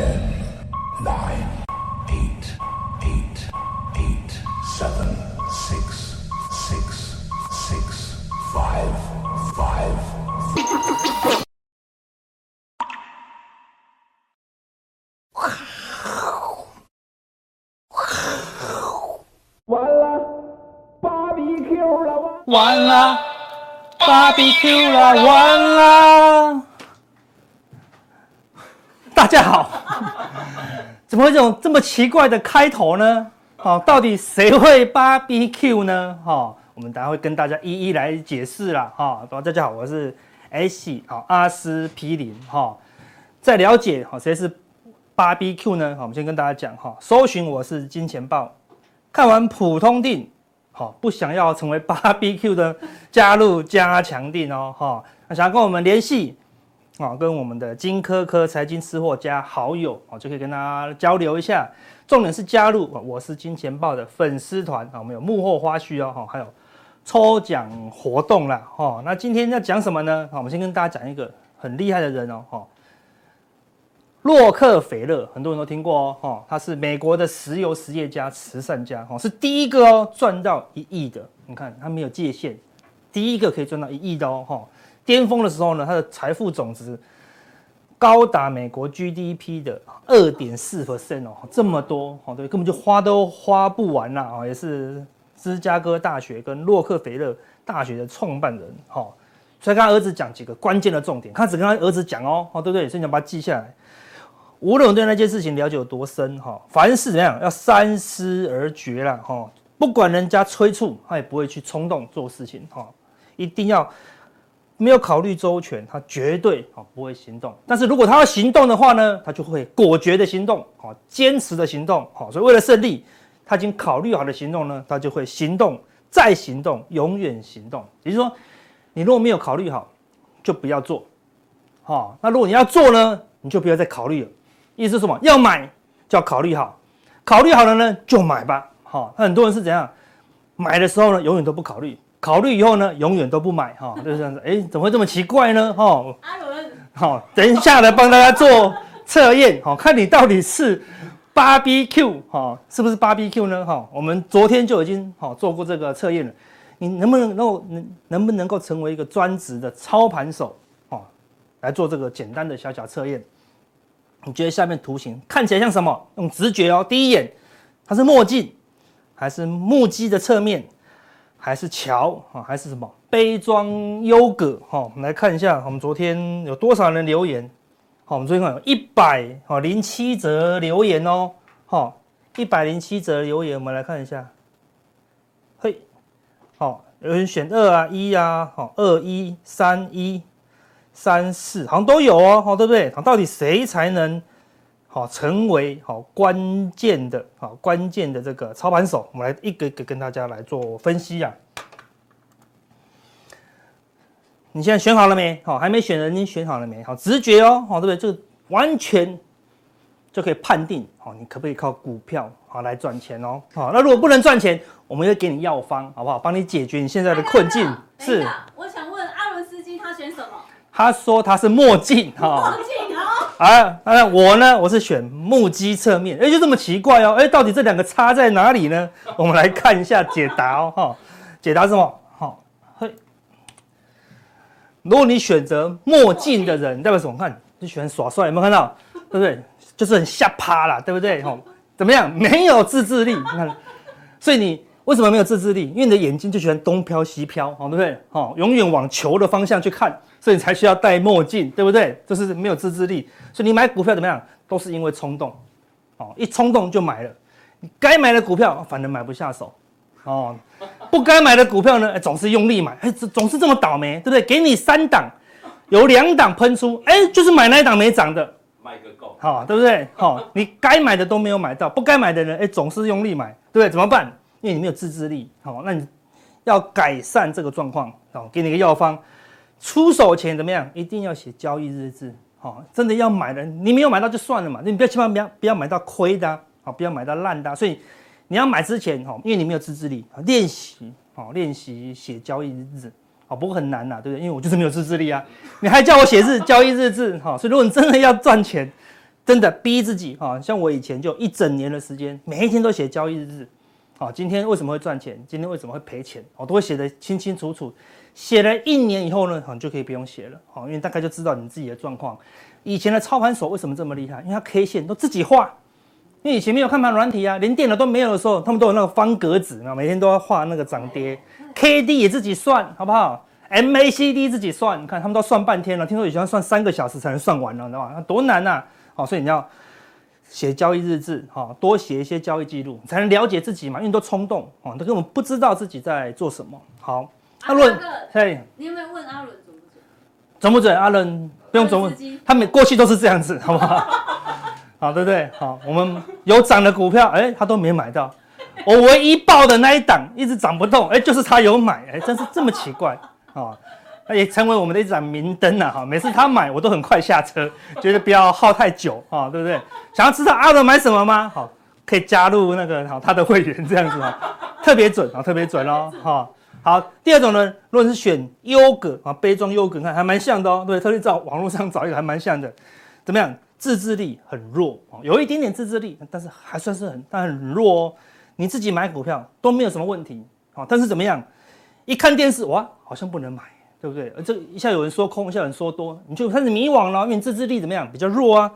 Ten, nine, eight, eight, eight, seven, six, six, six, five, five. 完了，BBQ 了，完了，BBQ 了，完了！大家好，怎么会这种这么奇怪的开头呢？哦，到底谁会 BBQ 呢？哈、我们等下会跟大家一一来解释啦。哈、哦，大家好，我是 S 好阿司匹林哈，在了解好谁是 BBQ 呢？好，我们先跟大家讲哈，搜寻我是金钱豹。看完普通定，好，不想要成为 BBQ 的，加入加强定哦，哈，那想要跟我们联系，啊，跟我们的金科科财经吃货加好友，啊，就可以跟大家交流一下。重点是加入我是金钱豹的粉丝团，啊，我们有幕后花絮哦，哈，还有抽奖活动啦，哈。那今天要讲什么呢？好，我们先跟大家讲一个很厉害的人哦，哈。洛克菲勒，很多人都听过哦，哈，他是美国的石油实业家、慈善家，哈，是第一个哦赚到一亿的。你看他没有界限，第一个可以赚到一亿的哦，哈。巅峰的时候呢，他的财富总值高达美国 GDP 的二点四 percent 哦，这么多哦，对，根本就花都花不完啦，哦，也是芝加哥大学跟洛克菲勒大学的创办人，哈。所以跟他儿子讲几个关键的重点，他只跟他儿子讲哦，哦，对不对？所以你把它记下来。无论对那件事情了解有多深，哈，凡事怎么样要三思而决了，哈，不管人家催促，他也不会去冲动做事情，哈，一定要没有考虑周全，他绝对啊不会行动。但是如果他要行动的话呢，他就会果决的行动，哈，坚持的行动，好，所以为了胜利，他已经考虑好的行动呢，他就会行动再行动，永远行动。也就是说，你如果没有考虑好，就不要做，好，那如果你要做呢，你就不要再考虑了。意思是什么？要买就要考虑好，考虑好了呢就买吧。好，那很多人是怎样？买的时候呢永远都不考虑，考虑以后呢永远都不买。哈，就是这样子。哎，怎么会这么奇怪呢？哈，阿伦，好，等一下来帮大家做测验。好，看你到底是 BBQ 哈，是不是 BBQ 呢？哈，我们昨天就已经好做过这个测验了。你能不能够能能不能够成为一个专职的操盘手？哦，来做这个简单的小小测验。你觉得下面图形看起来像什么？用直觉哦，第一眼它是墨镜，还是木屐的侧面，还是桥啊，还是什么杯装优格？哈，我们来看一下，我们昨天有多少人留言？好，我们昨天看有一百哦零七则留言哦，哈，一百零七则留言，我们来看一下。嘿，好，有人选二啊，一啊，好，二一三一。三四好像都有哦，好对不对？好，到底谁才能好成为好关键的好关键的这个操盘手？我们来一个一个跟大家来做分析啊。你现在选好了没？好，还没选的你选好了没？好，直觉哦，好对不对？就完全就可以判定好，你可不可以靠股票好来赚钱哦？好，那如果不能赚钱，我们会给你药方，好不好？帮你解决你现在的困境。是，我想问阿伦斯基他选什么？他说他是墨镜哈，墨镜啊，啊，那我呢？我是选目击侧面，哎，就这么奇怪哦，哎，到底这两个差在哪里呢？我们来看一下解答哦，哈，解答是什么？好，嘿，如果你选择墨镜的人，代表什么？看，就喜欢耍帅，有没有看到？对不对？就是很吓趴啦，对不对？哈，怎么样？没有自制力，你看，所以你为什么没有自制力？因为你的眼睛就喜欢东飘西飘，好，对不对？好，永远往球的方向去看。所以你才需要戴墨镜，对不对？就是没有自制力，所以你买股票怎么样，都是因为冲动，哦，一冲动就买了，你该买的股票反而买不下手，哦，不该买的股票呢，总是用力买，哎，总是这么倒霉，对不对？给你三档，有两档喷出，哎，就是买那一档没涨的，买个够，好，对不对？好，你该买的都没有买到，不该买的人，哎，总是用力买，对不对？怎么办？因为你没有自制力，好，那你要改善这个状况，好，给你个药方。出手前怎么样？一定要写交易日志，好，真的要买的，你没有买到就算了嘛，你不要千万不要不要买到亏的，好，不要买到烂的，所以你要买之前，哈，因为你没有自制力，练习，好，练习写交易日志，好，不过很难呐，对不对？因为我就是没有自制力啊，你还叫我写日交易日志，哈，所以如果你真的要赚钱，真的逼自己啊，像我以前就一整年的时间，每一天都写交易日志。好，今天为什么会赚钱？今天为什么会赔钱？我都会写得清清楚楚。写了一年以后呢，好，就可以不用写了。好，因为大概就知道你自己的状况。以前的操盘手为什么这么厉害？因为他 K 线都自己画。因为以前没有看盘软体啊，连电脑都没有的时候，他们都有那个方格子，每天都要画那个涨跌，K D 也自己算，好不好？M A C D 自己算，你看他们都算半天了。听说以前要算三个小时才能算完了，知道吧？多难呐！好，所以你要。写交易日志，哈，多写一些交易记录，才能了解自己嘛。因为都冲动，哦，都根本不知道自己在做什么。好，阿伦，嘿，你有没有问阿伦准不准？准不准？阿伦不用准问，他们过去都是这样子，好不好？好，对不对？好，我们有涨的股票，哎、欸，他都没买到。我唯一报的那一档一直涨不动，哎、欸，就是他有买，哎、欸，真是这么奇怪啊。那也成为我们的一盏明灯了哈。每次他买，我都很快下车，觉得不要耗太久啊，对不对？想要知道阿伦买什么吗？好，可以加入那个好他的会员这样子啊，特别准啊，特别准哦。哈，好，第二种呢，如果是选优格啊，杯装优格，看还蛮像的哦。对，特别在网络上找一个还蛮像的，怎么样？自制力很弱啊，有一点点自制力，但是还算是很但很弱哦。你自己买股票都没有什么问题啊，但是怎么样？一看电视哇，好像不能买。对不对？这一下有人说空，一下有人说多，你就开始迷惘了。因为你自制力怎么样？比较弱啊。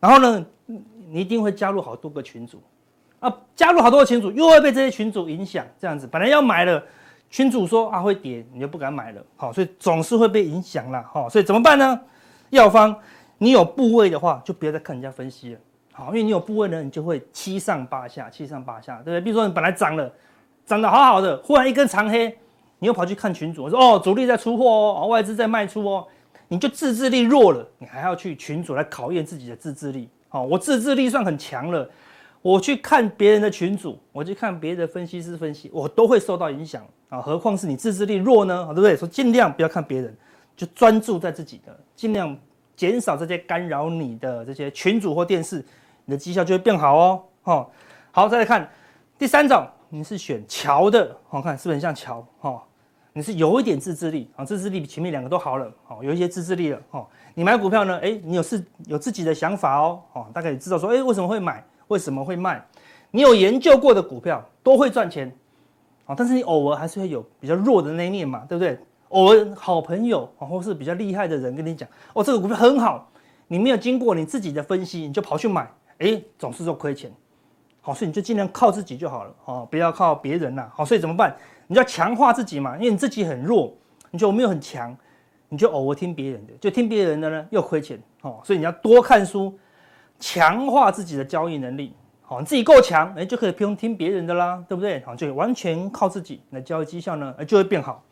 然后呢，你一定会加入好多个群组啊，加入好多个群组，又会被这些群组影响。这样子，本来要买了，群主说啊会跌，你就不敢买了。好，所以总是会被影响了。好，所以怎么办呢？药方，你有部位的话，就不要再看人家分析了。好，因为你有部位呢，你就会七上八下，七上八下，对不对？比如说你本来涨了，涨得好好的，忽然一根长黑。你又跑去看群主，说哦，主力在出货哦，外资在卖出哦，你就自制力弱了，你还要去群主来考验自己的自制力。好，我自制力算很强了，我去看别人的群组，我去看别的分析师分析，我都会受到影响啊，何况是你自制力弱呢？对不对？说尽量不要看别人，就专注在自己的，尽量减少这些干扰你的这些群组或电视，你的绩效就会变好哦。好，好，再来看第三种，你是选桥的，好看是不是很像桥？哈。你是有一点自制力啊，自制力比前面两个都好了，好，有一些自制力了，哈。你买股票呢，诶，你有是有自己的想法哦，哦，大概你知道说，诶，为什么会买，为什么会卖，你有研究过的股票都会赚钱，啊，但是你偶尔还是会有比较弱的那一面嘛，对不对？偶尔好朋友啊，或是比较厉害的人跟你讲，哦，这个股票很好，你没有经过你自己的分析，你就跑去买，诶，总是说亏钱，好，所以你就尽量靠自己就好了，哦，不要靠别人呐，好，所以怎么办？你要强化自己嘛，因为你自己很弱，你就没有很强，你就偶尔听别人的，就听别人的呢又亏钱。哦，所以你要多看书，强化自己的交易能力，你自己够强，哎，就可以不用听别人的啦，对不对？好，就完全靠自己，那交易绩效呢，就会变好。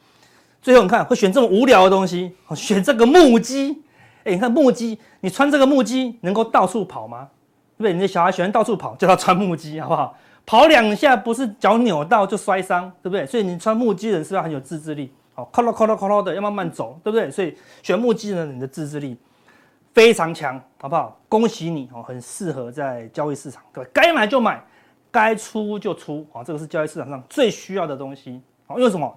最后你看会选这么无聊的东西，选这个木屐，哎，你看木屐，你穿这个木屐能够到处跑吗？对不对？你的小孩喜欢到处跑，叫他穿木屐，好不好？跑两下不是脚扭到就摔伤，对不对？所以你穿木屐的人是不是很有自制力？好，靠咯靠咯靠咯的要慢慢走，对不对？所以选木屐呢，你的自制力非常强，好不好？恭喜你哦，很适合在交易市场，对，该买就买，该出就出，啊，这个是交易市场上最需要的东西。好，因为什么？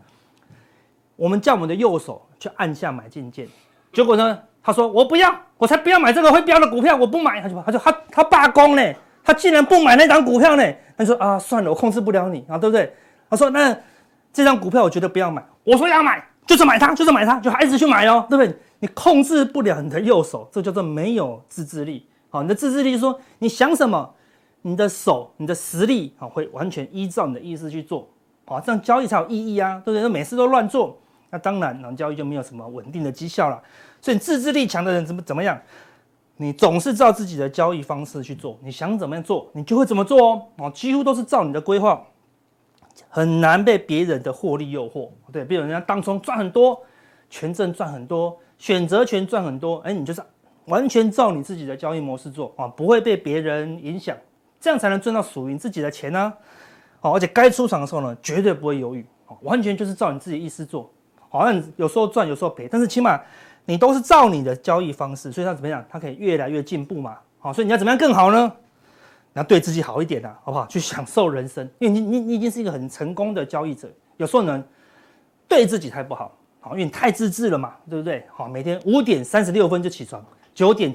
我们叫我们的右手去按下买进键，结果呢，他说我不要，我才不要买这个会飙的股票，我不买，他就他就他他罢工呢。他竟然不买那张股票呢？他说啊，算了，我控制不了你啊，对不对？他说那这张股票我觉得不要买。我说要买，就是买它，就是买它，就还是去买哦，对不对？你控制不了你的右手，这叫做没有自制力。好，你的自制力是说你想什么，你的手、你的实力啊，会完全依照你的意思去做。好，这样交易才有意义啊，对不对？那每次都乱做，那当然，那交易就没有什么稳定的绩效了。所以自制力强的人怎么怎么样？你总是照自己的交易方式去做，你想怎么样做，你就会怎么做哦。哦，几乎都是照你的规划，很难被别人的获利诱惑。对，比如人家当中赚很多，权证赚很多，选择权赚很多，哎，你就是完全照你自己的交易模式做啊，不会被别人影响，这样才能赚到属于自己的钱呢。哦，而且该出场的时候呢，绝对不会犹豫，哦完全就是照你自己意思做。好像有时候赚，有时候赔，但是起码。你都是照你的交易方式，所以他怎么样？他可以越来越进步嘛。好，所以你要怎么样更好呢？你要对自己好一点啊，好不好？去享受人生，因为你你你已经是一个很成功的交易者。有时候呢，对自己太不好，好，因为你太自制了嘛，对不对？好，每天五点三十六分就起床，九点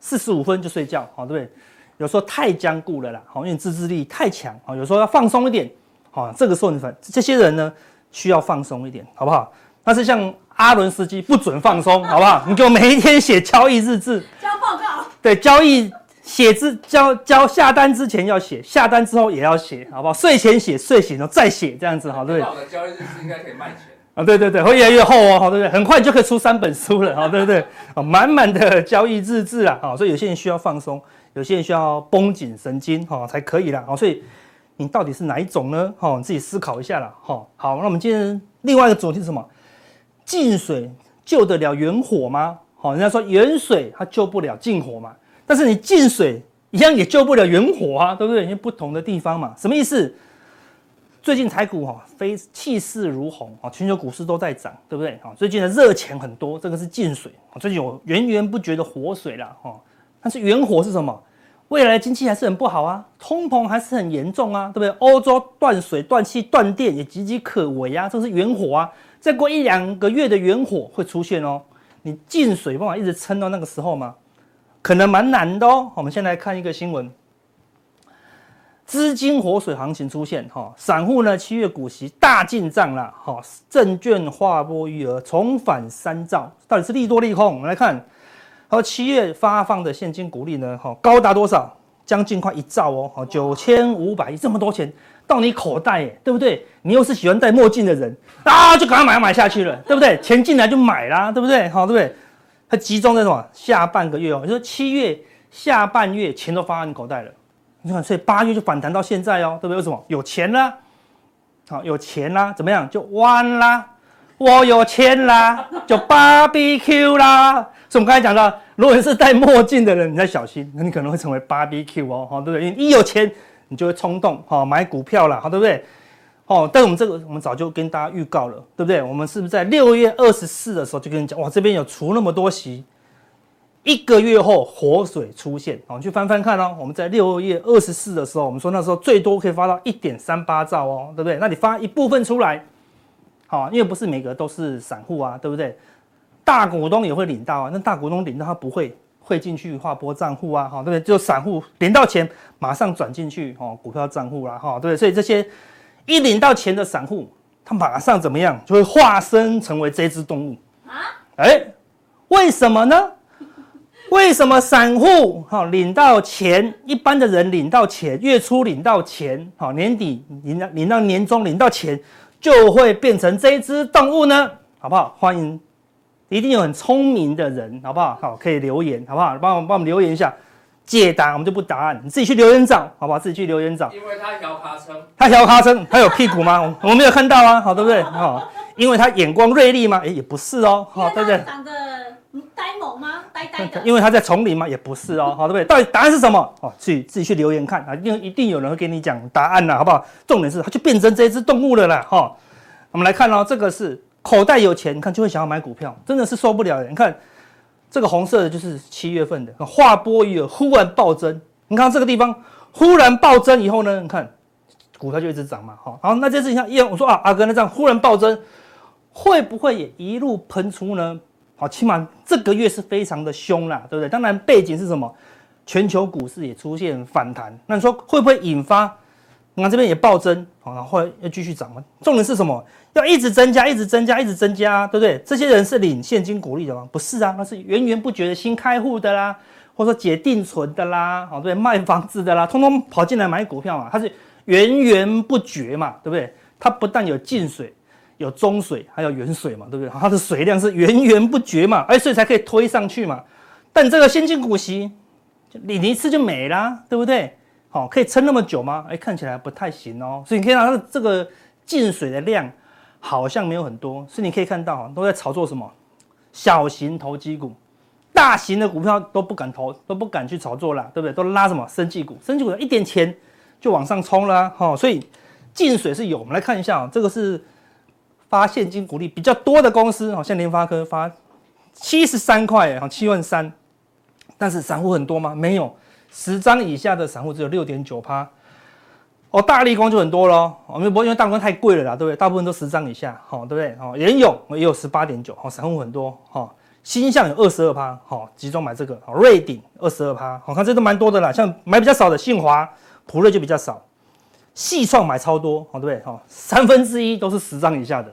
四十五分就睡觉，好，对不对？有时候太僵固了啦，好，因为自制力太强，好，有时候要放松一点，好，这个时候你反这些人呢需要放松一点，好不好？但是像阿伦斯基不准放松，好不好？你给我每一天写交易日志，交报告，对，交易写字交交下单之前要写，下单之后也要写，好不好？睡前写，睡醒了再写，这样子，好，对不对？好的交易日志应该可以卖钱啊，对对对，会越来越厚哦，好，对不对？很快就可以出三本书了，好，对不对？啊，满满的交易日志啊，好，所以有些人需要放松。有些人需要绷紧神经哈才可以啦，好所以你到底是哪一种呢？哈，你自己思考一下啦。哈。好，那我们今天另外一个主题是什么？近水救得了远火吗？好，人家说远水它救不了近火嘛，但是你近水一样也救不了远火啊，对不对？因为不同的地方嘛，什么意思？最近台股哈非气势如虹啊，全球股市都在涨，对不对啊？最近的热钱很多，这个是近水啊，最近有源源不绝的活水啦。哈。但是源火是什么？未来的经济还是很不好啊，通膨还是很严重啊，对不对？欧洲断水、断气、断电也岌岌可危啊，这是源火啊。再过一两个月的源火会出现哦。你近水办法一直撑到那个时候吗？可能蛮难的哦。我们先来看一个新闻：资金活水行情出现哈，散户呢七月股息大进账了哈，证券划拨余额重返三兆，到底是利多利空？我们来看。好，七月发放的现金股利呢？哈，高达多少？将近快一兆哦！好，九千五百亿，这么多钱到你口袋，耶，对不对？你又是喜欢戴墨镜的人啊，就赶快买买下去了，对不对？钱进来就买啦，对不对？好，对不对？它集中在什么？下半个月哦，你说七月下半月钱都发到你口袋了，你看，所以八月就反弹到现在哦，对不对？为什么？有钱啦，好，有钱啦，怎么样？就弯啦，我有钱啦，就 BBQ 啦。所以我们刚才讲到，如果你是戴墨镜的人，你要小心，那你可能会成为 BBQ 哦，哈，对不对？因为一有钱，你就会冲动，哈，买股票了，好，对不对？哦，但我们这个，我们早就跟大家预告了，对不对？我们是不是在六月二十四的时候就跟你讲，哇，这边有除那么多息，一个月后活水出现，好，你去翻翻看哦。我们在六月二十四的时候，我们说那时候最多可以发到一点三八兆哦，对不对？那你发一部分出来，好，因为不是每个都是散户啊，对不对？大股东也会领到啊，那大股东领到他不会汇进去划拨账户啊，哈，对不对？就散户领到钱马上转进去哦，股票账户啦，哈，对不对？所以这些一领到钱的散户，他马上怎么样？就会化身成为这只动物啊？哎，为什么呢？为什么散户哈领到钱，一般的人领到钱，月初领到钱，好，年底领到领到年终领到钱，就会变成这一只动物呢？好不好？欢迎。一定有很聪明的人，好不好？好，可以留言，好不好？帮我帮我们留言一下，解答我们就不答案，你自己去留言找，好不好？自己去留言找。因为他摇卡称，他摇卡称，他有屁股吗？我们没有看到啊，好，对不对？好，因为他眼光锐利吗？哎，也不是哦，好，对不对？长得呆萌吗？呆呆的。因为他在丛林嘛？也不是哦，好，对不对？到底答案是什么？哦，自己自己去留言看啊，因为一定有人会给你讲答案啦，好不好？重点是，它就变成这只动物了啦，哈。我们来看哦，这个是。口袋有钱，你看就会想要买股票，真的是受不了的。你看这个红色的，就是七月份的划拨余额忽然暴增。你看这个地方忽然暴增以后呢，你看股票就一直涨嘛。好，好，那这次你看一样，我说啊，阿哥那这样忽然暴增，会不会也一路喷出呢？好，起码这个月是非常的凶啦，对不对？当然背景是什么？全球股市也出现反弹，那你说会不会引发？那这边也暴增，好，然后要继续涨吗？重点是什么？要一直增加，一直增加，一直增加，对不对？这些人是领现金股利的吗？不是啊，那是源源不绝的新开户的啦，或者说解定存的啦，好，对，卖房子的啦，通通跑进来买股票嘛，它是源源不绝嘛，对不对？它不但有进水，有中水，还有远水嘛，对不对？它的水量是源源不绝嘛，哎，所以才可以推上去嘛。但这个先进股息，领一次就没啦，对不对？好，可以撑那么久吗？哎，看起来不太行哦。所以你可以看到这个进水的量。好像没有很多，所以你可以看到都在炒作什么小型投机股，大型的股票都不敢投，都不敢去炒作啦，对不对？都拉什么生技股，生技股一点钱就往上冲了，哈，所以进水是有。我们来看一下哦，这个是发现金股利比较多的公司，好像联发科发七十三块，哈，七万三，但是散户很多吗？没有，十张以下的散户只有六点九趴。哦，大立光就很多喽，我们不因为大立光太贵了啦，对不对？大部分都十张以下，好，对不对？哦，联咏也有十八点九，好，散户很多，哈，新象有二十二趴，好，集中买这个，瑞鼎二十二趴，好看这都蛮多的啦，像买比较少的信华、普瑞就比较少，细创买超多，好对不对？好，三分之一都是十张以下的，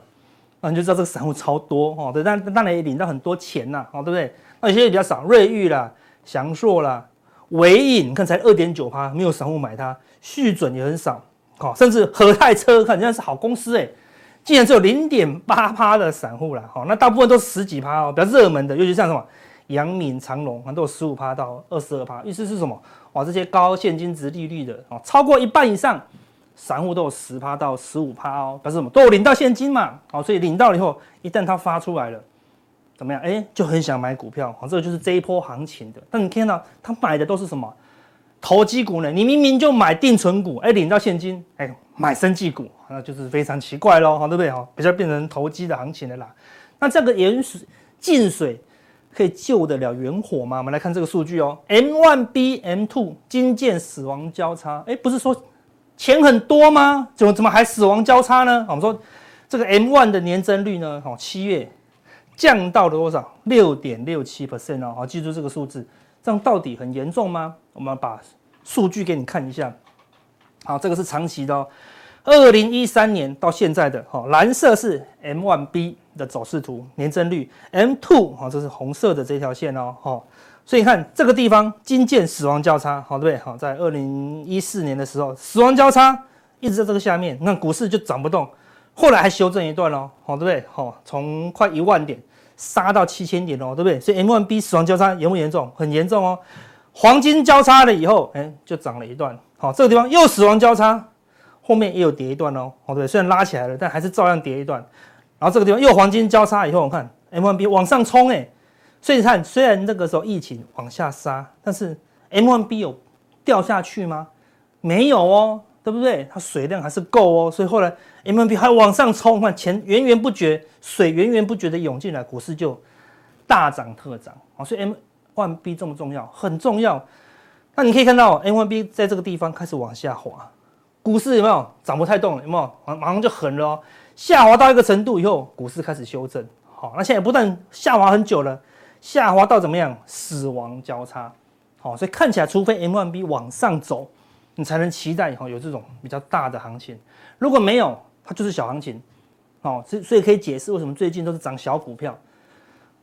那你就知道这个散户超多，哦，对，但当然也领到很多钱呐，哦对不对？那有些比较少，瑞昱啦、祥硕啦、唯影，你看才二点九趴，没有散户买它，续准也很少，好，甚至和泰车看人家是好公司诶。竟然只有零点八趴的散户啦，好，那大部分都是十几趴哦，比较热门的，尤其像什么阳明、长荣，都有十五趴到二十二趴。意思是什么？哇，这些高现金值利率的哦，超过一半以上，散户都有十趴到十五趴哦，表示什么？都有领到现金嘛，好，所以领到了以后，一旦它发出来了，怎么样？哎，就很想买股票，好，这个就是这一波行情的。但你看到他买的都是什么？投机股呢？你明明就买定存股，哎，领到现金，哎，买生技股，那就是非常奇怪喽，好，对不对？哈，比较变成投机的行情了啦。那这个盐水进水可以救得了远火吗？我们来看这个数据哦，M one B、M two 金剑死亡交叉，哎，不是说钱很多吗？怎么怎么还死亡交叉呢？我们说这个 M1 的年增率呢，好，七月降到了多少？六点六七 percent 哦，好，记住这个数字。这样到底很严重吗？我们把数据给你看一下。好，这个是长期的哦，二零一三年到现在的。好，蓝色是 M1B 的走势图，年增率。M two 好，这是红色的这条线哦。好，所以你看这个地方金剑死亡交叉，好对不对？好，在二零一四年的时候，死亡交叉一直在这个下面，那股市就涨不动，后来还修正一段哦，好对不对？好，从快一万点。杀到七千点哦，对不对？所以 M1B 死亡交叉严不严重？很严重哦。黄金交叉了以后，哎，就涨了一段。好，这个地方又死亡交叉，后面也有跌一段哦。好，对，虽然拉起来了，但还是照样跌一段。然后这个地方又黄金交叉以后，我看 M1B 往上冲，哎，所以你看，虽然那个时候疫情往下杀，但是 M1B 有掉下去吗？没有哦。对不对？它水量还是够哦，所以后来 M1B 还往上冲，看钱源源不绝，水源源不绝的涌进来，股市就大涨特涨啊！所以 M1B 重不重要？很重要。那你可以看到 M1B 在这个地方开始往下滑，股市有没有涨不太动了？有没有？马上就狠了哦，下滑到一个程度以后，股市开始修正。好，那现在不但下滑很久了，下滑到怎么样？死亡交叉。好，所以看起来，除非 M1B 往上走。你才能期待以后有这种比较大的行情，如果没有，它就是小行情，哦，所所以可以解释为什么最近都是涨小股票，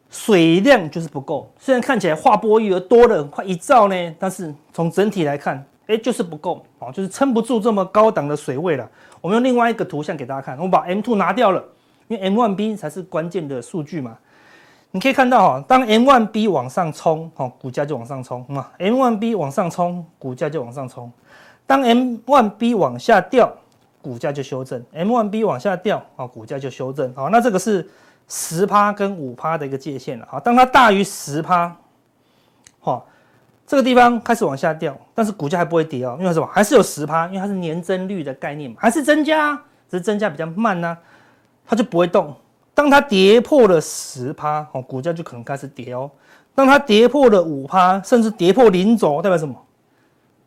水量就是不够。虽然看起来划拨余额多了快一兆呢，但是从整体来看，哎，就是不够，哦，就是撑不住这么高档的水位了。我们用另外一个图像给大家看，我们把 M2 拿掉了，因为 M1B 才是关键的数据嘛。你可以看到哈，当 M1B 往上冲，哈，股价就往上冲嘛；M1B 往上冲，股价就往上冲。当 M1B 往下掉，股价就修正；M1B 往下掉，啊，股价就修正。好，那这个是十趴跟五趴的一个界限了。好，当它大于十趴，好，这个地方开始往下掉，但是股价还不会跌哦，因为什么？还是有十趴，因为它是年增率的概念嘛，还是增加，只是增加比较慢呢，它就不会动。当它跌破了十趴，哦，股价就可能开始跌哦。当它跌破了五趴，甚至跌破零轴，代表什么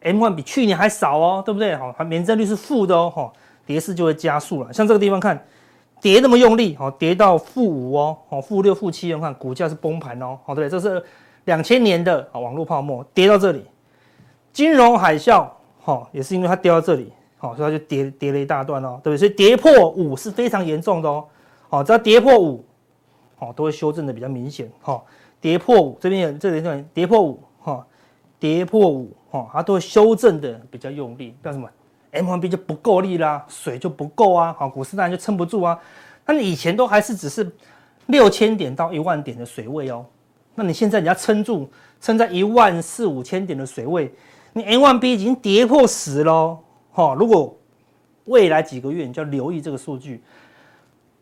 ？M one 比去年还少哦，对不对？好，它年增率是负的哦，哈，跌势就会加速了。像这个地方看，跌那么用力，好，跌到负五哦，好，负六、负七，看股价是崩盘哦，好，对，这是两千年的啊网络泡沫跌到这里，金融海啸，哈，也是因为它跌到这里，好，所以它就跌跌了一大段哦，对不对？所以跌破五是非常严重的哦，好，只要跌破五，好，都会修正的比较明显，哈，跌破五这边有这里这边跌破五，哈，跌破五。哈，它都会修正的比较用力，干什么？M1B 就不够力啦，水就不够啊，好，股市当然就撑不住啊。那你以前都还是只是六千点到一万点的水位哦，那你现在你要撑住，撑在一万四五千点的水位，你 M1B 已经跌破十喽，哈，如果未来几个月你就要留意这个数据。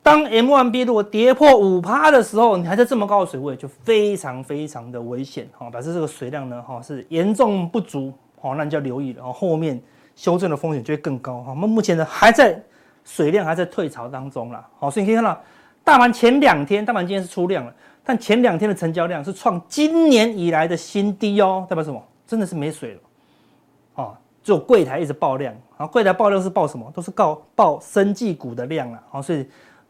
当 M1B 如果跌破五趴的时候，你还在这么高的水位，就非常非常的危险哈，表示这个水量呢哈是严重不足，好，那你就要留意了，后面修正的风险就会更高哈。我们目前呢还在水量还在退潮当中啦，好，所以你可以看到，大盘前两天，大盘今天是出量了，但前两天的成交量是创今年以来的新低哦，代表什么？真的是没水了，啊，只有柜台一直爆量，啊，柜台爆量是爆什么？都是告爆生技股的量了，好，所以。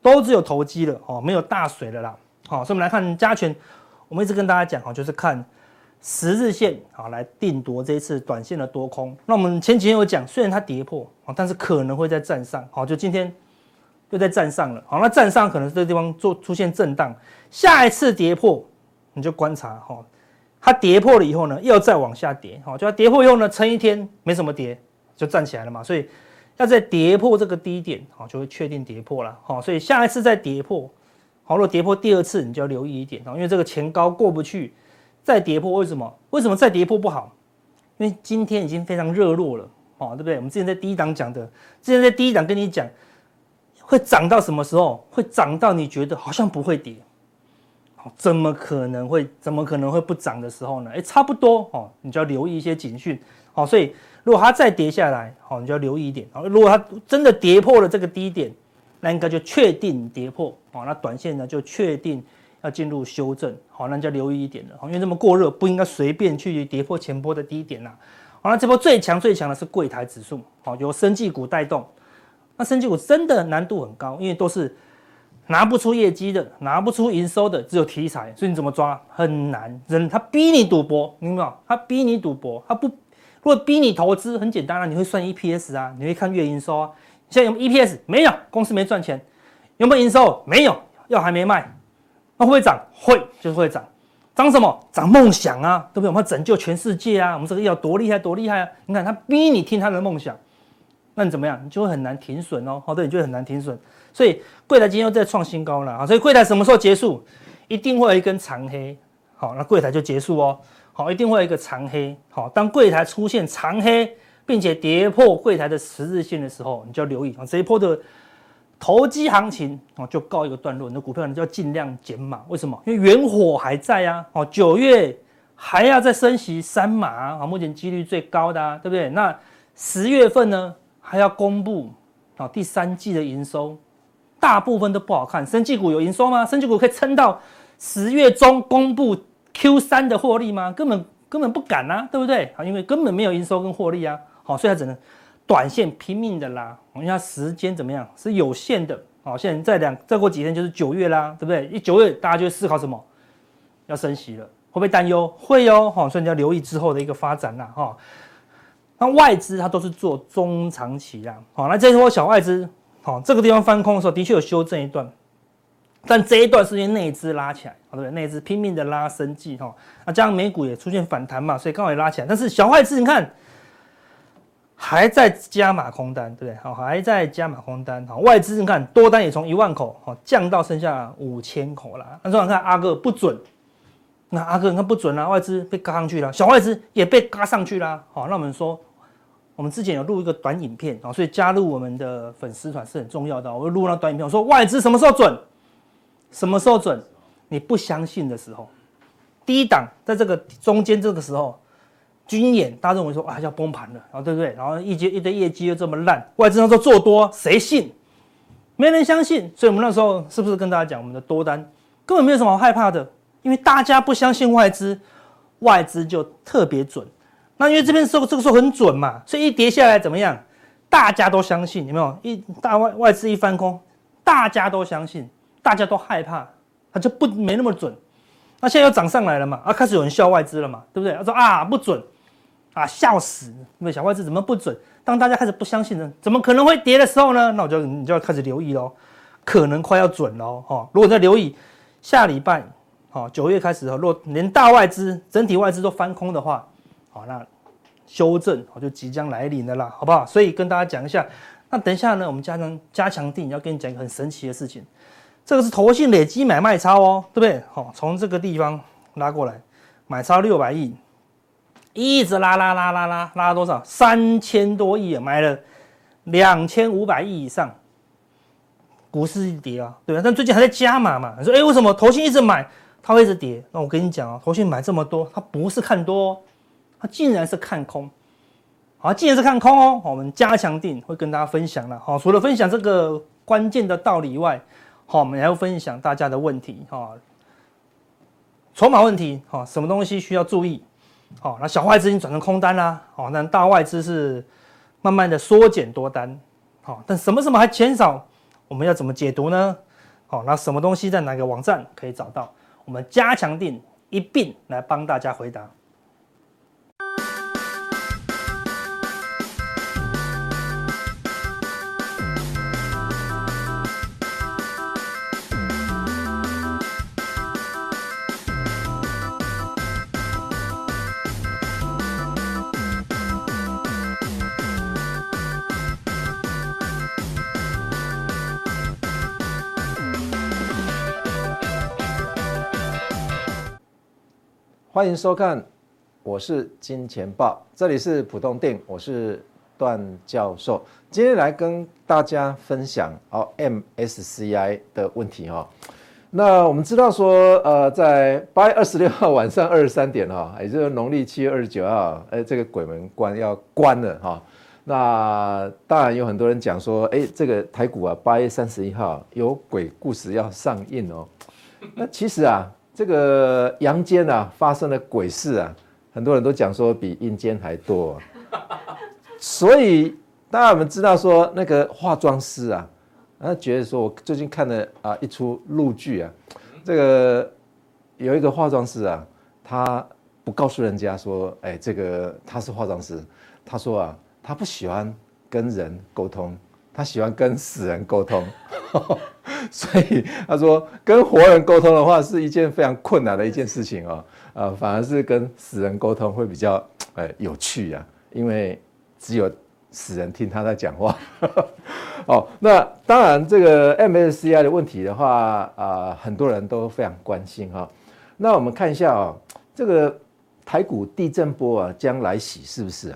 都只有投机了哦，没有大水了啦。好，所以我们来看加权我们一直跟大家讲哈，就是看十日线啊来定夺这一次短线的多空。那我们前几天有讲，虽然它跌破啊，但是可能会再站上，好，就今天又在站上了，好，那站上可能这个地方做出现震荡，下一次跌破你就观察哈，它跌破了以后呢，又再往下跌，好，就它跌破以后呢，撑一天没什么跌，就站起来了嘛，所以。要再跌破这个低点，好，就会确定跌破了，好，所以下一次再跌破，好，如果跌破第二次，你就要留意一点，因为这个前高过不去，再跌破，为什么？为什么再跌破不好？因为今天已经非常热络了，好，对不对？我们之前在第一档讲的，之前在第一档跟你讲，会涨到什么时候？会涨到你觉得好像不会跌，好，怎么可能会？怎么可能会不涨的时候呢？哎，差不多，哦，你就要留意一些警讯，好，所以。如果它再跌下来，好，你就要留意一点。好如果它真的跌破了这个低点，那应该就确定跌破，好，那短线呢就确定要进入修正，好，那就要留意一点了。好因为这么过热，不应该随便去跌破前波的低点呐。好，那这波最强最强的是柜台指数，好，由生技股带动。那生技股真的难度很高，因为都是拿不出业绩的，拿不出营收的，只有题材，所以你怎么抓很难。人他逼你赌博，明白吗？他逼你赌博，他不。如果逼你投资很简单啊，你会算 EPS 啊，你会看月营收啊。现在有 EPS？没有，公司没赚钱。有没有营收？没有，药还没卖。那会不会涨？会，就是会涨。涨什么？涨梦想啊，对不对？我们要拯救全世界啊，我们这个药多厉害，多厉害啊！你看他逼你听他的梦想，那你怎么样？你就会很难停损哦。好，对，你就会很难停损。所以柜台今天又在创新高了啊！所以柜台什么时候结束？一定会有一根长黑。好，那柜台就结束哦。好，一定会有一个长黑。好，当柜台出现长黑，并且跌破柜台的十日线的时候，你就要留意啊，这一波的投机行情哦，就告一个段落。你的股票你就要尽量减码。为什么？因为原火还在啊。哦，九月还要再升息三码啊，目前几率最高的啊，对不对？那十月份呢，还要公布啊第三季的营收，大部分都不好看。生技股有营收吗？生技股可以撑到十月中公布。Q 三的获利吗？根本根本不敢啊，对不对？啊，因为根本没有营收跟获利啊，好，所以它只能短线拼命的拉。我们看时间怎么样？是有限的。好，现在再两再过几天就是九月啦，对不对？一九月大家就会思考什么？要升息了，会不会担忧？会哦，哈，所以你要留意之后的一个发展啦，哈。那外资它都是做中长期啦，好，那这时候小外资，好，这个地方翻空的时候的确有修正一段。但这一段时间内资拉起来，好，对不对？内资拼命的拉升绩哈，那加上美股也出现反弹嘛，所以刚好也拉起来。但是小外资你看还在加码空单，对不对？好，还在加码空单。好，外资你看多单也从一万口好降到剩下五千口了。那这样看阿哥不准，那阿哥你看不准啊，外资被嘎上去了，小外资也被嘎上去了。好，那我们说我们之前有录一个短影片啊，所以加入我们的粉丝团是很重要的。我录那短影片，我说外资什么时候准？什么时候准？你不相信的时候，第一档在这个中间这个时候，军演，大家认为说啊要崩盘了，然后对不对？然后一堆一堆业绩又这么烂，外资那时候做多，谁信？没人相信，所以我们那时候是不是跟大家讲，我们的多单根本没有什么好害怕的，因为大家不相信外资，外资就特别准。那因为这边时候这个时候很准嘛，所以一跌下来怎么样？大家都相信，有没有？一大外外资一翻空，大家都相信。大家都害怕，它就不没那么准。那现在又涨上来了嘛？啊，开始有人笑外资了嘛？对不对？他说啊，不准，啊，笑死！因为小外资怎么不准？当大家开始不相信呢，怎么可能会跌的时候呢？那我就你就要开始留意喽，可能快要准喽。哈，如果再留意下礼拜，好，九月开始，如果连大外资、整体外资都翻空的话，好，那修正我就即将来临了啦，好不好？所以跟大家讲一下。那等一下呢，我们加强加强定要跟你讲一个很神奇的事情。这个是投信累积买卖超哦，对不对？好，从这个地方拉过来，买超六百亿，一直拉拉拉拉拉拉多少？三千多亿啊，买了两千五百亿以上。股市一跌啊，对啊？但最近还在加码嘛。你说，哎，为什么投信一直买，它会一直跌？那我跟你讲啊，投信买这么多，它不是看多，它竟然是看空。好，既然是看空哦，我们加强定会跟大家分享了。好，除了分享这个关键的道理以外，好，我们还要分享大家的问题哈，筹码问题哈，什么东西需要注意？好，那小外资已经转成空单啦，好，那大外资是慢慢的缩减多单，好，但什么什么还减少？我们要怎么解读呢？好，那什么东西在哪个网站可以找到？我们加强定一并来帮大家回答。欢迎收看，我是金钱豹，这里是浦东店，我是段教授，今天来跟大家分享哦 MSCI 的问题哈。那我们知道说，呃，在八月二十六号晚上二十三点哈，也就是农历七月二十九号，哎，这个鬼门关要关了哈。那当然有很多人讲说，哎，这个台股啊，八月三十一号有鬼故事要上映哦。那其实啊。这个阳间啊发生的鬼事啊，很多人都讲说比阴间还多，所以大家我们知道说那个化妆师啊，他觉得说我最近看了啊一出陆剧啊，这个有一个化妆师啊，他不告诉人家说，哎，这个他是化妆师，他说啊，他不喜欢跟人沟通，他喜欢跟死人沟通。所以他说，跟活人沟通的话是一件非常困难的一件事情哦，呃，反而是跟死人沟通会比较呃有趣呀，因为只有死人听他在讲话。哦，那当然这个 MSCI 的问题的话啊，很多人都非常关心哈。那我们看一下啊，这个台股地震波啊将来袭是不是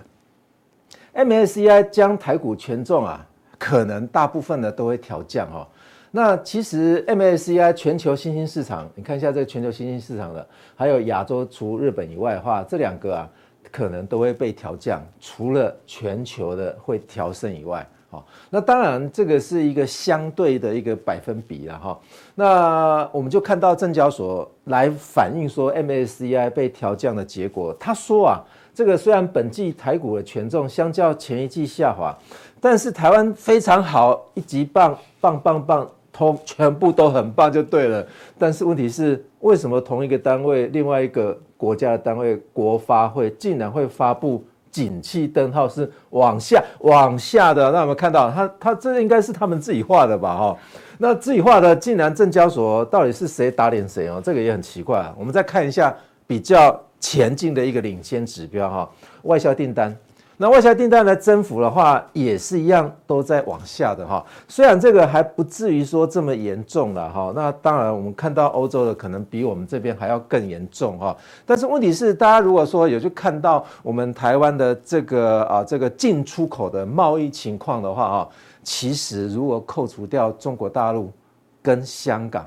？MSCI 将台股权重啊，可能大部分的都会调降哦。那其实 MSCI 全球新兴市场，你看一下这个全球新兴市场的，还有亚洲除日本以外的话，这两个啊可能都会被调降，除了全球的会调升以外，哦，那当然这个是一个相对的一个百分比了哈。那我们就看到证交所来反映说 MSCI 被调降的结果，他说啊，这个虽然本季台股的权重相较前一季下滑，但是台湾非常好，一级棒，棒棒棒。通全部都很棒就对了，但是问题是，为什么同一个单位，另外一个国家的单位国发会竟然会发布景气灯号是往下往下的？那我们看到，他他这应该是他们自己画的吧？哈，那自己画的，竟然证交所到底是谁打脸谁哦？这个也很奇怪。啊我们再看一下比较前进的一个领先指标哈，外销订单。那外销订单的增幅的话，也是一样都在往下的哈。虽然这个还不至于说这么严重了哈。那当然，我们看到欧洲的可能比我们这边还要更严重哈。但是问题是，大家如果说有去看到我们台湾的这个啊这个进出口的贸易情况的话啊，其实如果扣除掉中国大陆跟香港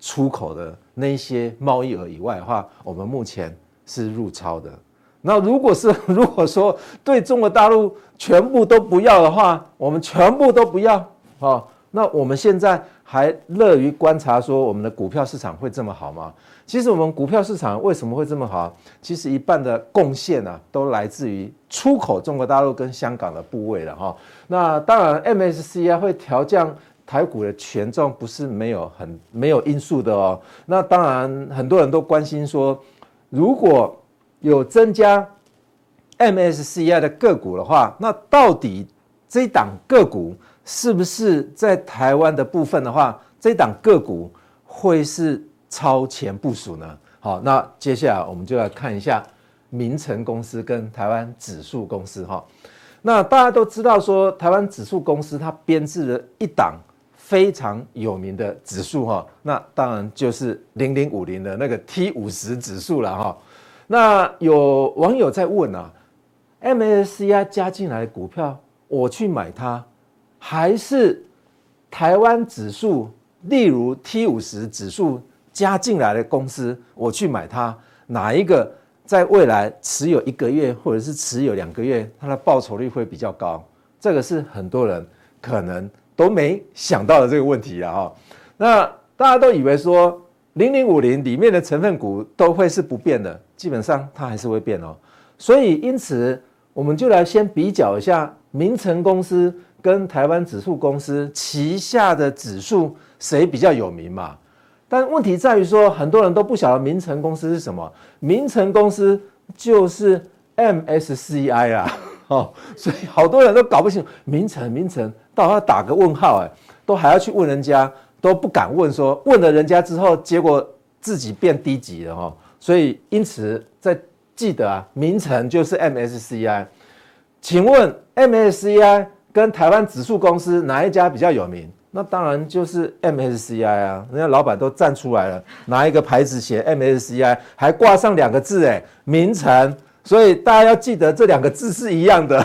出口的那些贸易额以外的话，我们目前是入超的。那如果是 如果说对中国大陆全部都不要的话，我们全部都不要啊？那我们现在还乐于观察说我们的股票市场会这么好吗？其实我们股票市场为什么会这么好？其实一半的贡献呢，都来自于出口中国大陆跟香港的部位了哈。那当然，MSCI 会调降台股的权重，不是没有很没有因素的哦。那当然，很多人都关心说，如果有增加 MSCI 的个股的话，那到底这档个股是不是在台湾的部分的话，这档个股会是超前部署呢？好，那接下来我们就来看一下明晟公司跟台湾指数公司哈。那大家都知道说，台湾指数公司它编制了一档非常有名的指数哈，那当然就是零零五零的那个 T 五十指数了哈。那有网友在问啊，MSCI 加进来的股票，我去买它，还是台湾指数，例如 T 五十指数加进来的公司，我去买它，哪一个在未来持有一个月或者是持有两个月，它的报酬率会比较高？这个是很多人可能都没想到的这个问题啊！那大家都以为说。零零五零里面的成分股都会是不变的，基本上它还是会变哦。所以因此，我们就来先比较一下明晟公司跟台湾指数公司旗下的指数谁比较有名嘛？但问题在于说，很多人都不晓得名成公司是什么。名成公司就是 MSCI 啊，哦，所以好多人都搞不清楚名成名成，到要打个问号，哎，都还要去问人家，都不敢问说，问了人家之后，结果自己变低级了哈。所以因此在记得啊，名城就是 MSCI。请问 MSCI 跟台湾指数公司哪一家比较有名？那当然就是 MSCI 啊，人家老板都站出来了，拿一个牌子写 MSCI，还挂上两个字，哎，名城。所以大家要记得这两个字是一样的。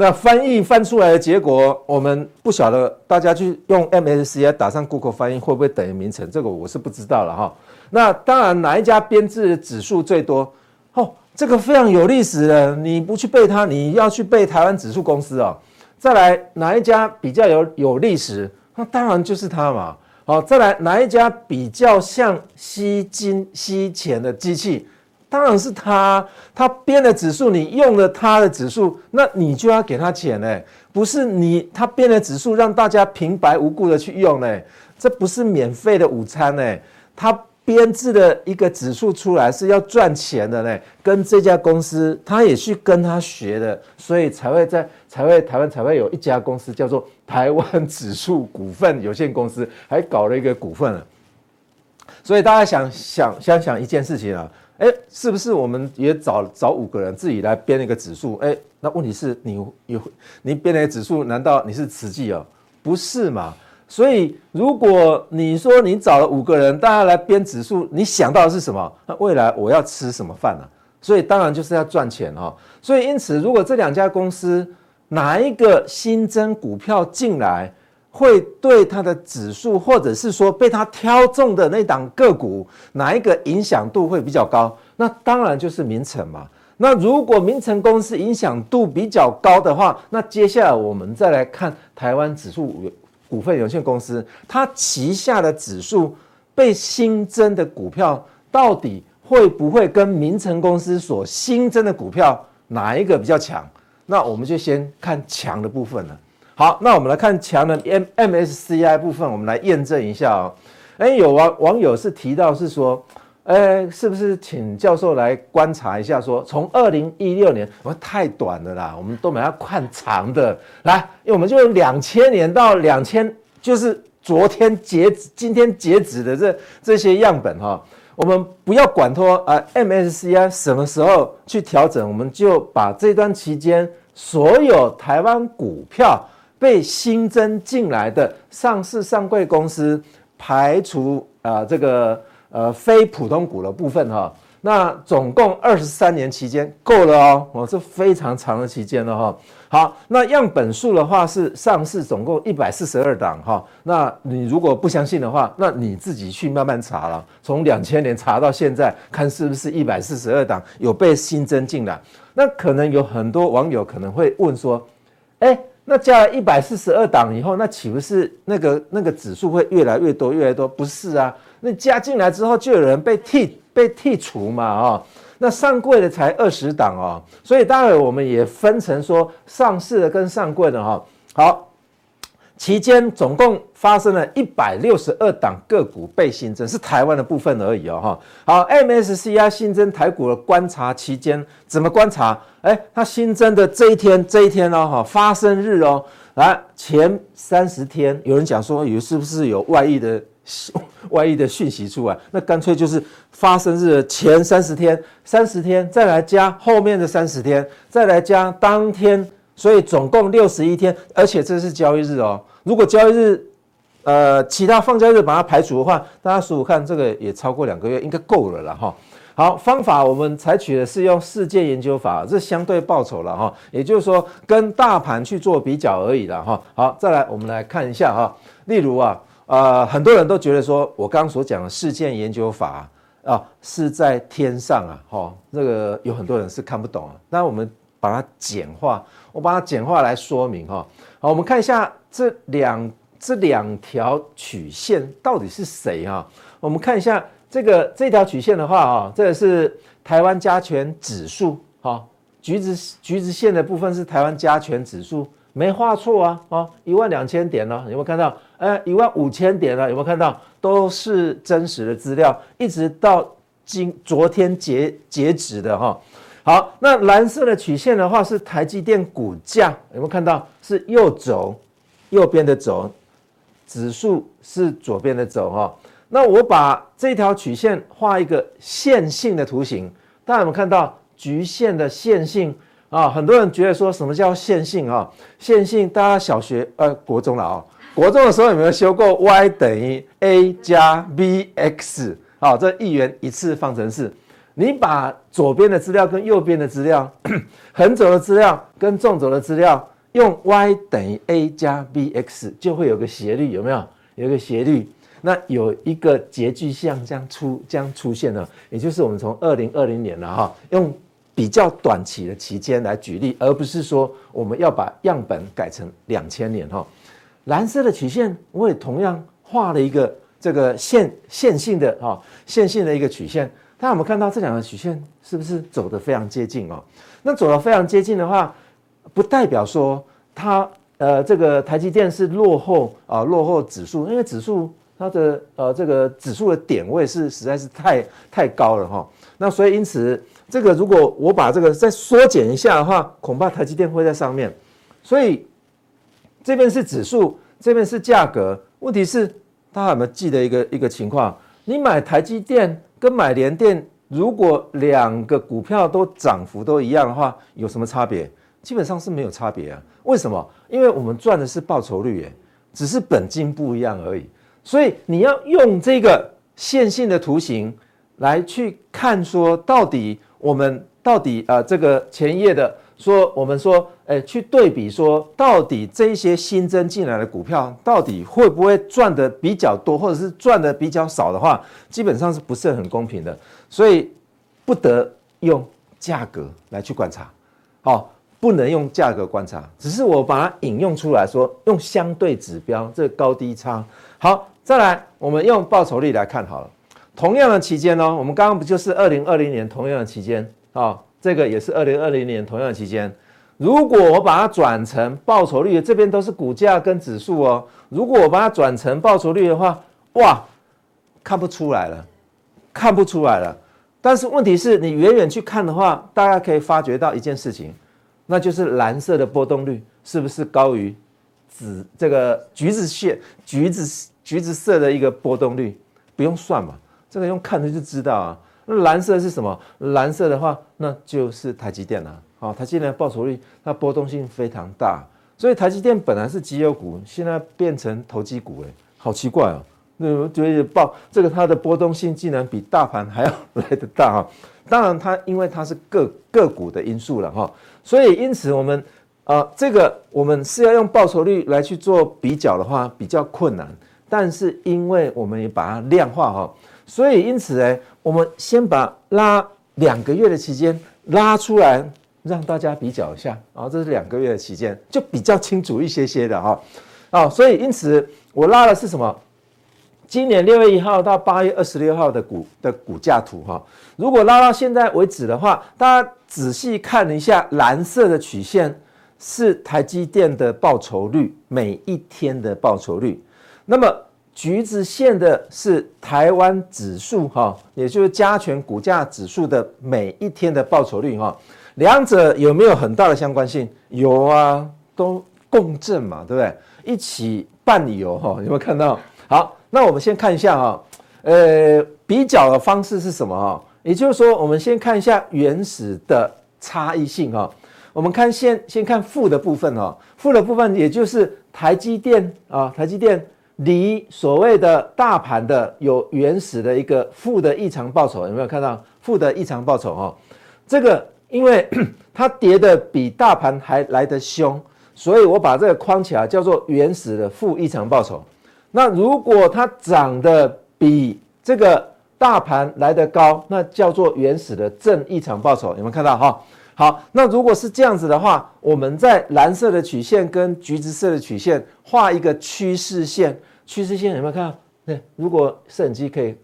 那翻译翻出来的结果，我们不晓得，大家去用 MSCI 打上 Google 翻译会不会等于名称？这个我是不知道了哈。那当然，哪一家编制指数最多？哦，这个非常有历史的，你不去背它，你要去背台湾指数公司哦。再来哪一家比较有有历史？那当然就是它嘛。好，再来哪一家比较像吸金吸钱的机器？当然是他，他编的指数，你用了他的指数，那你就要给他钱呢。不是你他编的指数让大家平白无故的去用呢？这不是免费的午餐呢。他。编制的一个指数出来是要赚钱的呢，跟这家公司他也去跟他学的，所以才会在才会台湾才会有一家公司叫做台湾指数股份有限公司，还搞了一个股份了。所以大家想想想想一件事情啊，诶，是不是我们也找找五个人自己来编一个指数？诶，那问题是你有你编那个指数，难道你是慈济哦？不是嘛？所以，如果你说你找了五个人，大家来编指数，你想到的是什么？那未来我要吃什么饭呢？所以当然就是要赚钱哈。所以因此，如果这两家公司哪一个新增股票进来，会对它的指数，或者是说被它挑中的那档个股，哪一个影响度会比较高？那当然就是名成嘛。那如果名成公司影响度比较高的话，那接下来我们再来看台湾指数股份有限公司，它旗下的指数被新增的股票，到底会不会跟名成公司所新增的股票哪一个比较强？那我们就先看强的部分了。好，那我们来看强的 M MSCI 部分，我们来验证一下哦。哎，有网网友是提到是说。哎，是不是请教授来观察一下？说从二零一六年，我太短了啦，我们都没要看长的。来，因为我们就两千年到两千，就是昨天截止、今天截止的这这些样本哈，我们不要管它啊，MSCI 什么时候去调整，我们就把这段期间所有台湾股票被新增进来的上市上柜公司排除啊这个。呃，非普通股的部分哈，那总共二十三年期间够了哦，哦，是非常长的期间了哈。好，那样本数的话是上市总共一百四十二档哈。那你如果不相信的话，那你自己去慢慢查了，从两千年查到现在，看是不是一百四十二档有被新增进来。那可能有很多网友可能会问说，哎，那加了一百四十二档以后，那岂不是那个那个指数会越来越多越来越多？不是啊。那加进来之后，就有人被剔被剔除嘛，啊，那上柜的才二十档哦，所以待会我们也分成说上市的跟上柜的哈。好，期间总共发生了一百六十二档个股被新增，是台湾的部分而已哦，哈。好，MSCI 新增台股的观察期间怎么观察？哎，它新增的这一天，这一天哦，哈，发生日哦，来前三十天，有人讲说，有是不是有外溢的？外溢的讯息出来，那干脆就是发生日的前三十天，三十天再来加后面的三十天，再来加当天，所以总共六十一天，而且这是交易日哦。如果交易日，呃，其他放假日把它排除的话，大家数数看，这个也超过两个月，应该够了了哈。好，方法我们采取的是用世界研究法，这相对报酬了哈，也就是说跟大盘去做比较而已了哈。好，再来我们来看一下哈，例如啊。呃，很多人都觉得说，我刚刚所讲的事件研究法啊，是在天上啊，哈，这个有很多人是看不懂啊。那我们把它简化，我把它简化来说明哈。好，我们看一下这两这两条曲线到底是谁啊？我们看一下这个这条曲线的话啊，这个是台湾加权指数哈，橘子橘子线的部分是台湾加权指数。没画错啊，哦，一万两千点了，有没有看到？哎，一万五千点了，有没有看到？都是真实的资料，一直到今昨天截截止的哈。好，那蓝色的曲线的话是台积电股价，有没有看到？是右轴，右边的轴，指数是左边的轴哈。那我把这条曲线画一个线性的图形，大家有没有看到局限的线性啊？很多人觉得说什么叫线性啊？线性，大家小学呃国中了啊，国中的时候有没有修过 y 等于 a 加 bx？好，这一元一次方程式，你把左边的资料跟右边的资料，横轴的资料跟纵轴的资料，用 y 等于 a 加 bx，就会有个斜率，有没有？有个斜率。那有一个截距项将出将出现了，也就是我们从二零二零年了哈，用比较短期的期间来举例，而不是说我们要把样本改成两千年哈。蓝色的曲线我也同样画了一个这个线线性的哈线性的一个曲线，大家有没有看到这两个曲线是不是走得非常接近哦？那走得非常接近的话，不代表说它呃这个台积电是落后啊落后指数，因为指数。它的呃这个指数的点位是实在是太太高了哈，那所以因此这个如果我把这个再缩减一下的话，恐怕台积电会在上面，所以这边是指数，这边是价格。问题是大家有没有记得一个一个情况？你买台积电跟买联电，如果两个股票都涨幅都一样的话，有什么差别？基本上是没有差别啊。为什么？因为我们赚的是报酬率耶，只是本金不一样而已。所以你要用这个线性的图形来去看，说到底我们到底啊这个前一页的说我们说，诶去对比说到底这些新增进来的股票到底会不会赚的比较多，或者是赚的比较少的话，基本上是不是很公平的？所以不得用价格来去观察，好，不能用价格观察，只是我把它引用出来说，用相对指标这个高低差，好。再来，我们用报酬率来看好了。同样的期间呢，我们刚刚不就是二零二零年同样的期间啊？这个也是二零二零年同样的期间。如果我把它转成报酬率，这边都是股价跟指数哦。如果我把它转成报酬率的话，哇，看不出来了，看不出来了。但是问题是你远远去看的话，大家可以发觉到一件事情，那就是蓝色的波动率是不是高于紫这个橘子线橘子？橘子色的一个波动率不用算嘛，这个用看的就知道啊。那蓝色是什么？蓝色的话，那就是台积电了。好，台积电的报酬率它波动性非常大，所以台积电本来是绩优股，现在变成投机股，哎，好奇怪哦。那我觉得报这个它的波动性竟然比大盘还要来得大哈。当然它因为它是个个股的因素了哈，所以因此我们啊，这个我们是要用报酬率来去做比较的话，比较困难。但是因为我们也把它量化哈，所以因此呢，我们先把拉两个月的期间拉出来，让大家比较一下啊，这是两个月的期间，就比较清楚一些些的哈，啊，所以因此我拉的是什么？今年六月一号到八月二十六号的股的股价图哈，如果拉到现在为止的话，大家仔细看了一下蓝色的曲线是台积电的报酬率，每一天的报酬率。那么橘子线的是台湾指数哈，也就是加权股价指数的每一天的报酬率哈，两者有没有很大的相关性？有啊，都共振嘛，对不对？一起伴游哈，有没有看到？好，那我们先看一下哈，呃，比较的方式是什么哈？也就是说，我们先看一下原始的差异性哈。我们看先先看负的部分哈，负的部分也就是台积电啊，台积电。离所谓的大盘的有原始的一个负的异常报酬，有没有看到负的异常报酬？哈，这个因为 它跌的比大盘还来得凶，所以我把这个框起来叫做原始的负异常报酬。那如果它涨得比这个大盘来得高，那叫做原始的正异常报酬。有没有看到？哈，好，那如果是这样子的话，我们在蓝色的曲线跟橘子色的曲线画一个趋势线。趋势线有没有看到？对，如果摄影机可以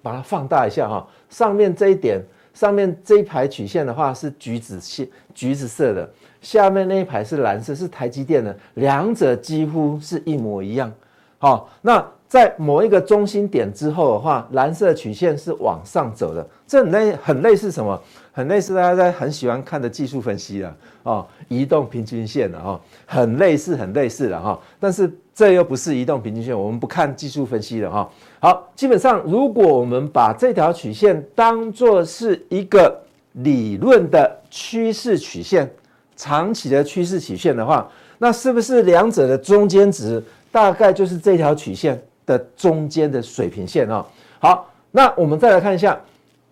把它放大一下哈，上面这一点，上面这一排曲线的话是橘子线，橘子色的，下面那一排是蓝色，是台积电的，两者几乎是一模一样。好，那在某一个中心点之后的话，蓝色曲线是往上走的，这很类很类似什么？很类似大家在很喜欢看的技术分析了哦，移动平均线的哦，很类似很类似的哈，但是这又不是移动平均线，我们不看技术分析的哈。好，基本上如果我们把这条曲线当作是一个理论的趋势曲线，长期的趋势曲线的话，那是不是两者的中间值大概就是这条曲线的中间的水平线啊？好，那我们再来看一下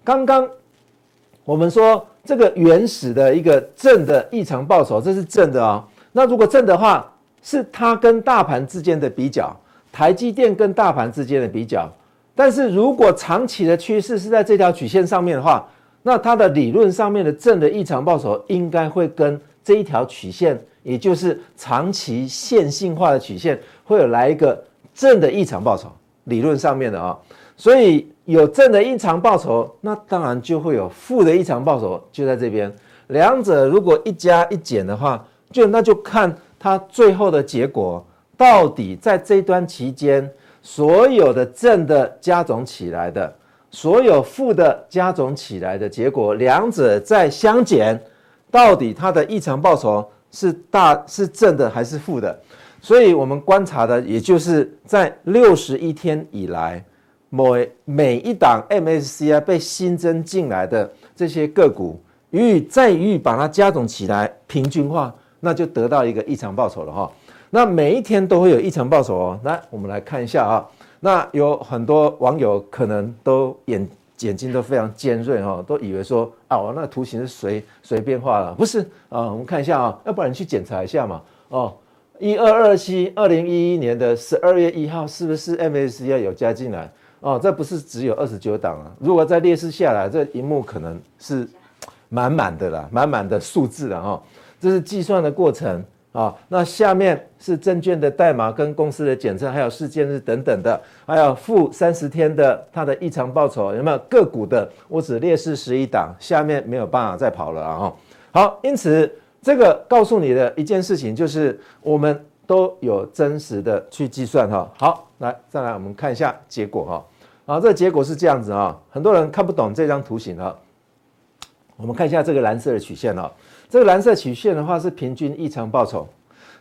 刚刚。我们说这个原始的一个正的异常报酬，这是正的哦。那如果正的话，是它跟大盘之间的比较，台积电跟大盘之间的比较。但是如果长期的趋势是在这条曲线上面的话，那它的理论上面的正的异常报酬应该会跟这一条曲线，也就是长期线性化的曲线，会有来一个正的异常报酬，理论上面的啊。所以有正的异常报酬，那当然就会有负的异常报酬，就在这边。两者如果一加一减的话，就那就看它最后的结果到底在这段期间，所有的正的加总起来的，所有负的加总起来的结果，两者再相减，到底它的异常报酬是大是正的还是负的？所以我们观察的也就是在六十一天以来。每每一档 MSCI 被新增进来的这些个股，予以再予以把它加总起来，平均化，那就得到一个异常报酬了哈。那每一天都会有异常报酬哦。来，我们来看一下啊。那有很多网友可能都眼眼睛都非常尖锐哈，都以为说啊，我那图形是随随便画了，不是啊。我们看一下啊，要不然你去检查一下嘛。哦，一二二七，二零一一年的十二月一号，是不是 MSCI 有加进来？哦，这不是只有二十九档啊！如果再列示下来，这一幕可能是满满的啦，满满的数字了哈。这是计算的过程啊。那下面是证券的代码跟公司的简称，还有事件日等等的，还有负三十天的它的异常报酬有没有个股的？我只列示十一档，下面没有办法再跑了啊。好，因此这个告诉你的一件事情就是我们。都有真实的去计算哈，好，来再来我们看一下结果哈，啊，这结果是这样子啊，很多人看不懂这张图形啊，我们看一下这个蓝色的曲线啊，这个蓝色曲线的话是平均异常报酬，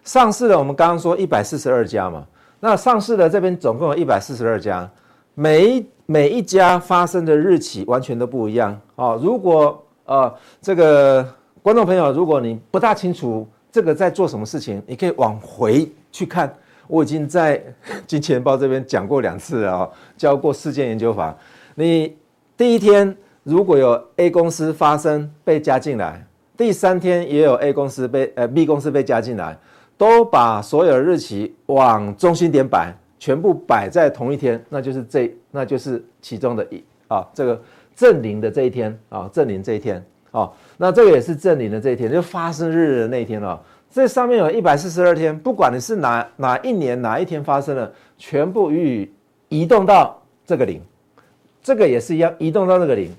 上市的我们刚刚说一百四十二家嘛，那上市的这边总共有一百四十二家，每一每一家发生的日期完全都不一样啊，如果呃这个观众朋友如果你不大清楚。这个在做什么事情？你可以往回去看，我已经在金钱豹这边讲过两次了啊，教过事件研究法。你第一天如果有 A 公司发生被加进来，第三天也有 A 公司被呃 B 公司被加进来，都把所有日期往中心点摆，全部摆在同一天，那就是这那就是其中的一啊这个正零的这一天啊正零这一天。啊，那这个也是正零的这一天，就发生日的那一天哦。这上面有一百四十二天，不管你是哪哪一年哪一天发生的，全部予以移动到这个零，这个也是一样，移动到这个零。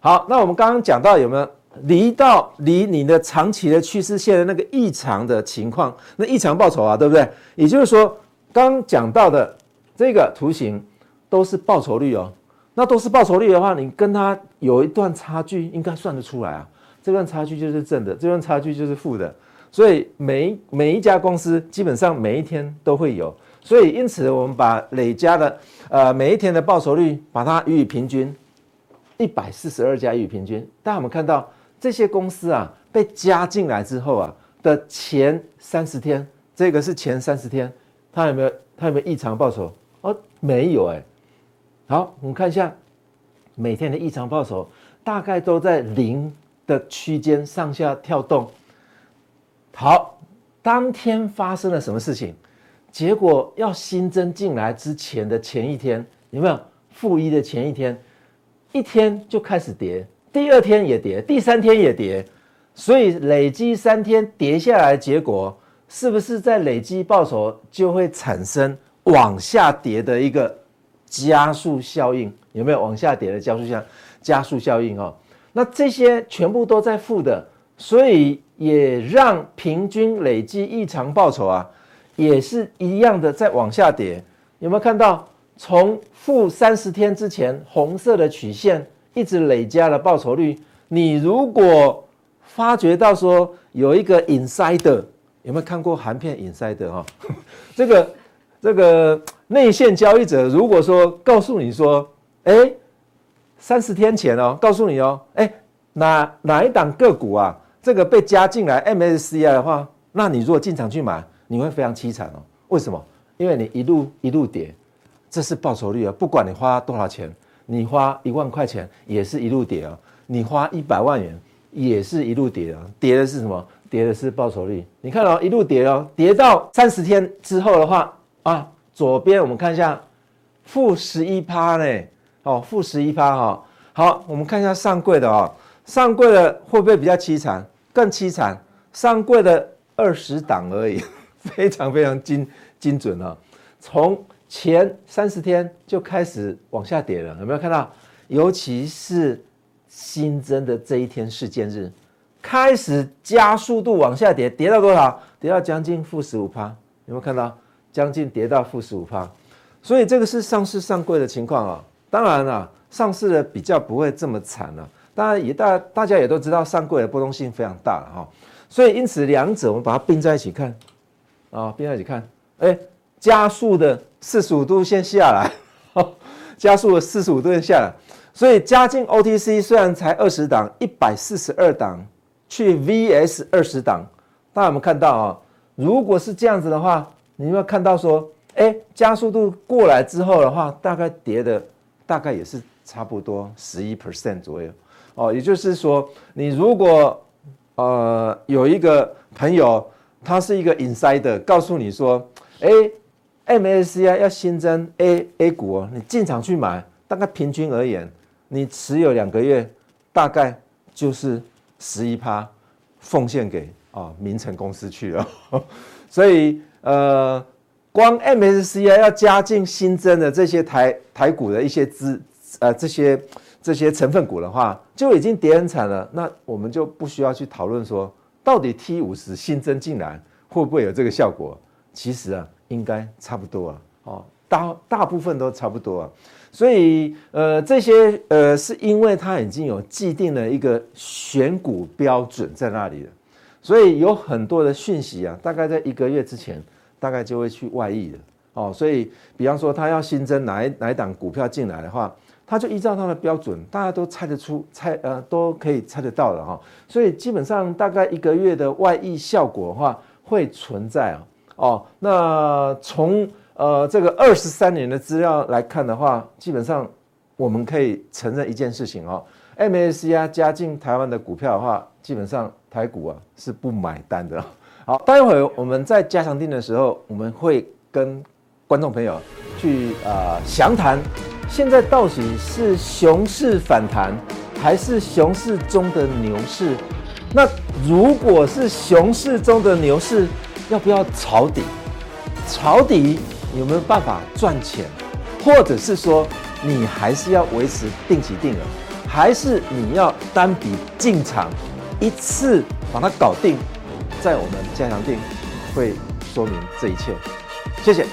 好，那我们刚刚讲到有没有离到离你的长期的趋势线的那个异常的情况？那异常报酬啊，对不对？也就是说，刚讲到的这个图形都是报酬率哦。那都是报酬率的话，你跟它有一段差距，应该算得出来啊。这段差距就是正的，这段差距就是负的。所以每每一家公司基本上每一天都会有。所以因此我们把累加的呃每一天的报酬率把它予以平均，一百四十二家予以平均。大家有没有看到这些公司啊被加进来之后啊的前三十天，这个是前三十天，它有没有它有没有异常报酬？哦，没有哎、好，我们看一下每天的异常报酬，大概都在零的区间上下跳动。好，当天发生了什么事情？结果要新增进来之前的前一天，有没有负一的前一天？一天就开始跌，第二天也跌，第三天也跌，所以累积三天跌下来，结果是不是在累积报酬就会产生往下跌的一个？加速效应有没有往下跌的加速效加速效应哦？那这些全部都在负的，所以也让平均累计异常报酬啊，也是一样的在往下跌。有没有看到？从负三十天之前，红色的曲线一直累加的报酬率。你如果发觉到说有一个 insider，有没有看过韩片 insider 哈？这个这个内线交易者，如果说告诉你说，哎，三十天前哦，告诉你哦，哎，哪哪一档个股啊，这个被加进来 MSCI 的话，那你如果进场去买，你会非常凄惨哦。为什么？因为你一路一路跌。这是报酬率啊！不管你花多少钱，你花一万块钱也是一路跌啊！你花一百万元也是一路跌啊！跌的是什么？跌的是报酬率。你看哦，一路跌哦，跌到三十天之后的话啊，左边我们看一下，负十一趴呢，哦，负十一趴哈。好，我们看一下上柜的哦，上柜的会不会比较凄惨？更凄惨，上柜的二十档而已，非常非常精精准啊！从前三十天就开始往下跌了，有没有看到？尤其是新增的这一天事件日，开始加速度往下跌，跌到多少？跌到将近负十五趴，有没有看到？将近跌到负十五趴，所以这个是上市上柜的情况啊。当然了，上市的比较不会这么惨了。当然也大大家也都知道，上柜的波动性非常大了哈。所以因此两者我们把它并在一起看啊，并在一起看，哎。加速的四十五度线下来，加速的四十五度线下来，所以加进 OTC 虽然才二十档，一百四十二档去 VS 二十档，大家有没有看到啊？如果是这样子的话，你有没有看到说，哎，加速度过来之后的话，大概跌的大概也是差不多十一 percent 左右哦。也就是说，你如果呃有一个朋友，他是一个 insider，告诉你说，哎。MSCI 要新增 A A 股哦，你进场去买，大概平均而言，你持有两个月，大概就是十一趴奉献给啊明晟公司去了。所以呃，光 MSCI 要加进新增的这些台台股的一些资呃这些这些成分股的话，就已经跌很惨了。那我们就不需要去讨论说，到底 T 五十新增进来会不会有这个效果？其实啊。应该差不多啊，哦，大大部分都差不多啊，所以呃这些呃是因为它已经有既定的一个选股标准在那里了，所以有很多的讯息啊，大概在一个月之前，大概就会去外溢了哦，所以比方说它要新增哪一哪一档股票进来的话，它就依照它的标准，大家都猜得出，猜呃都可以猜得到的哈，所以基本上大概一个月的外溢效果的话会存在啊。哦那从呃这个二十三年的资料来看的话，基本上我们可以承认一件事情哦，MSCI 加进台湾的股票的话，基本上台股啊是不买单的。好，待会我们在加强定的时候，我们会跟观众朋友去啊详谈，现在到底是熊市反弹，还是熊市中的牛市？那如果是熊市中的牛市，要不要抄底？抄底有没有办法赚钱？或者是说，你还是要维持定期定额，还是你要单笔进场，一次把它搞定？在我们加强定会说明这一切。谢谢。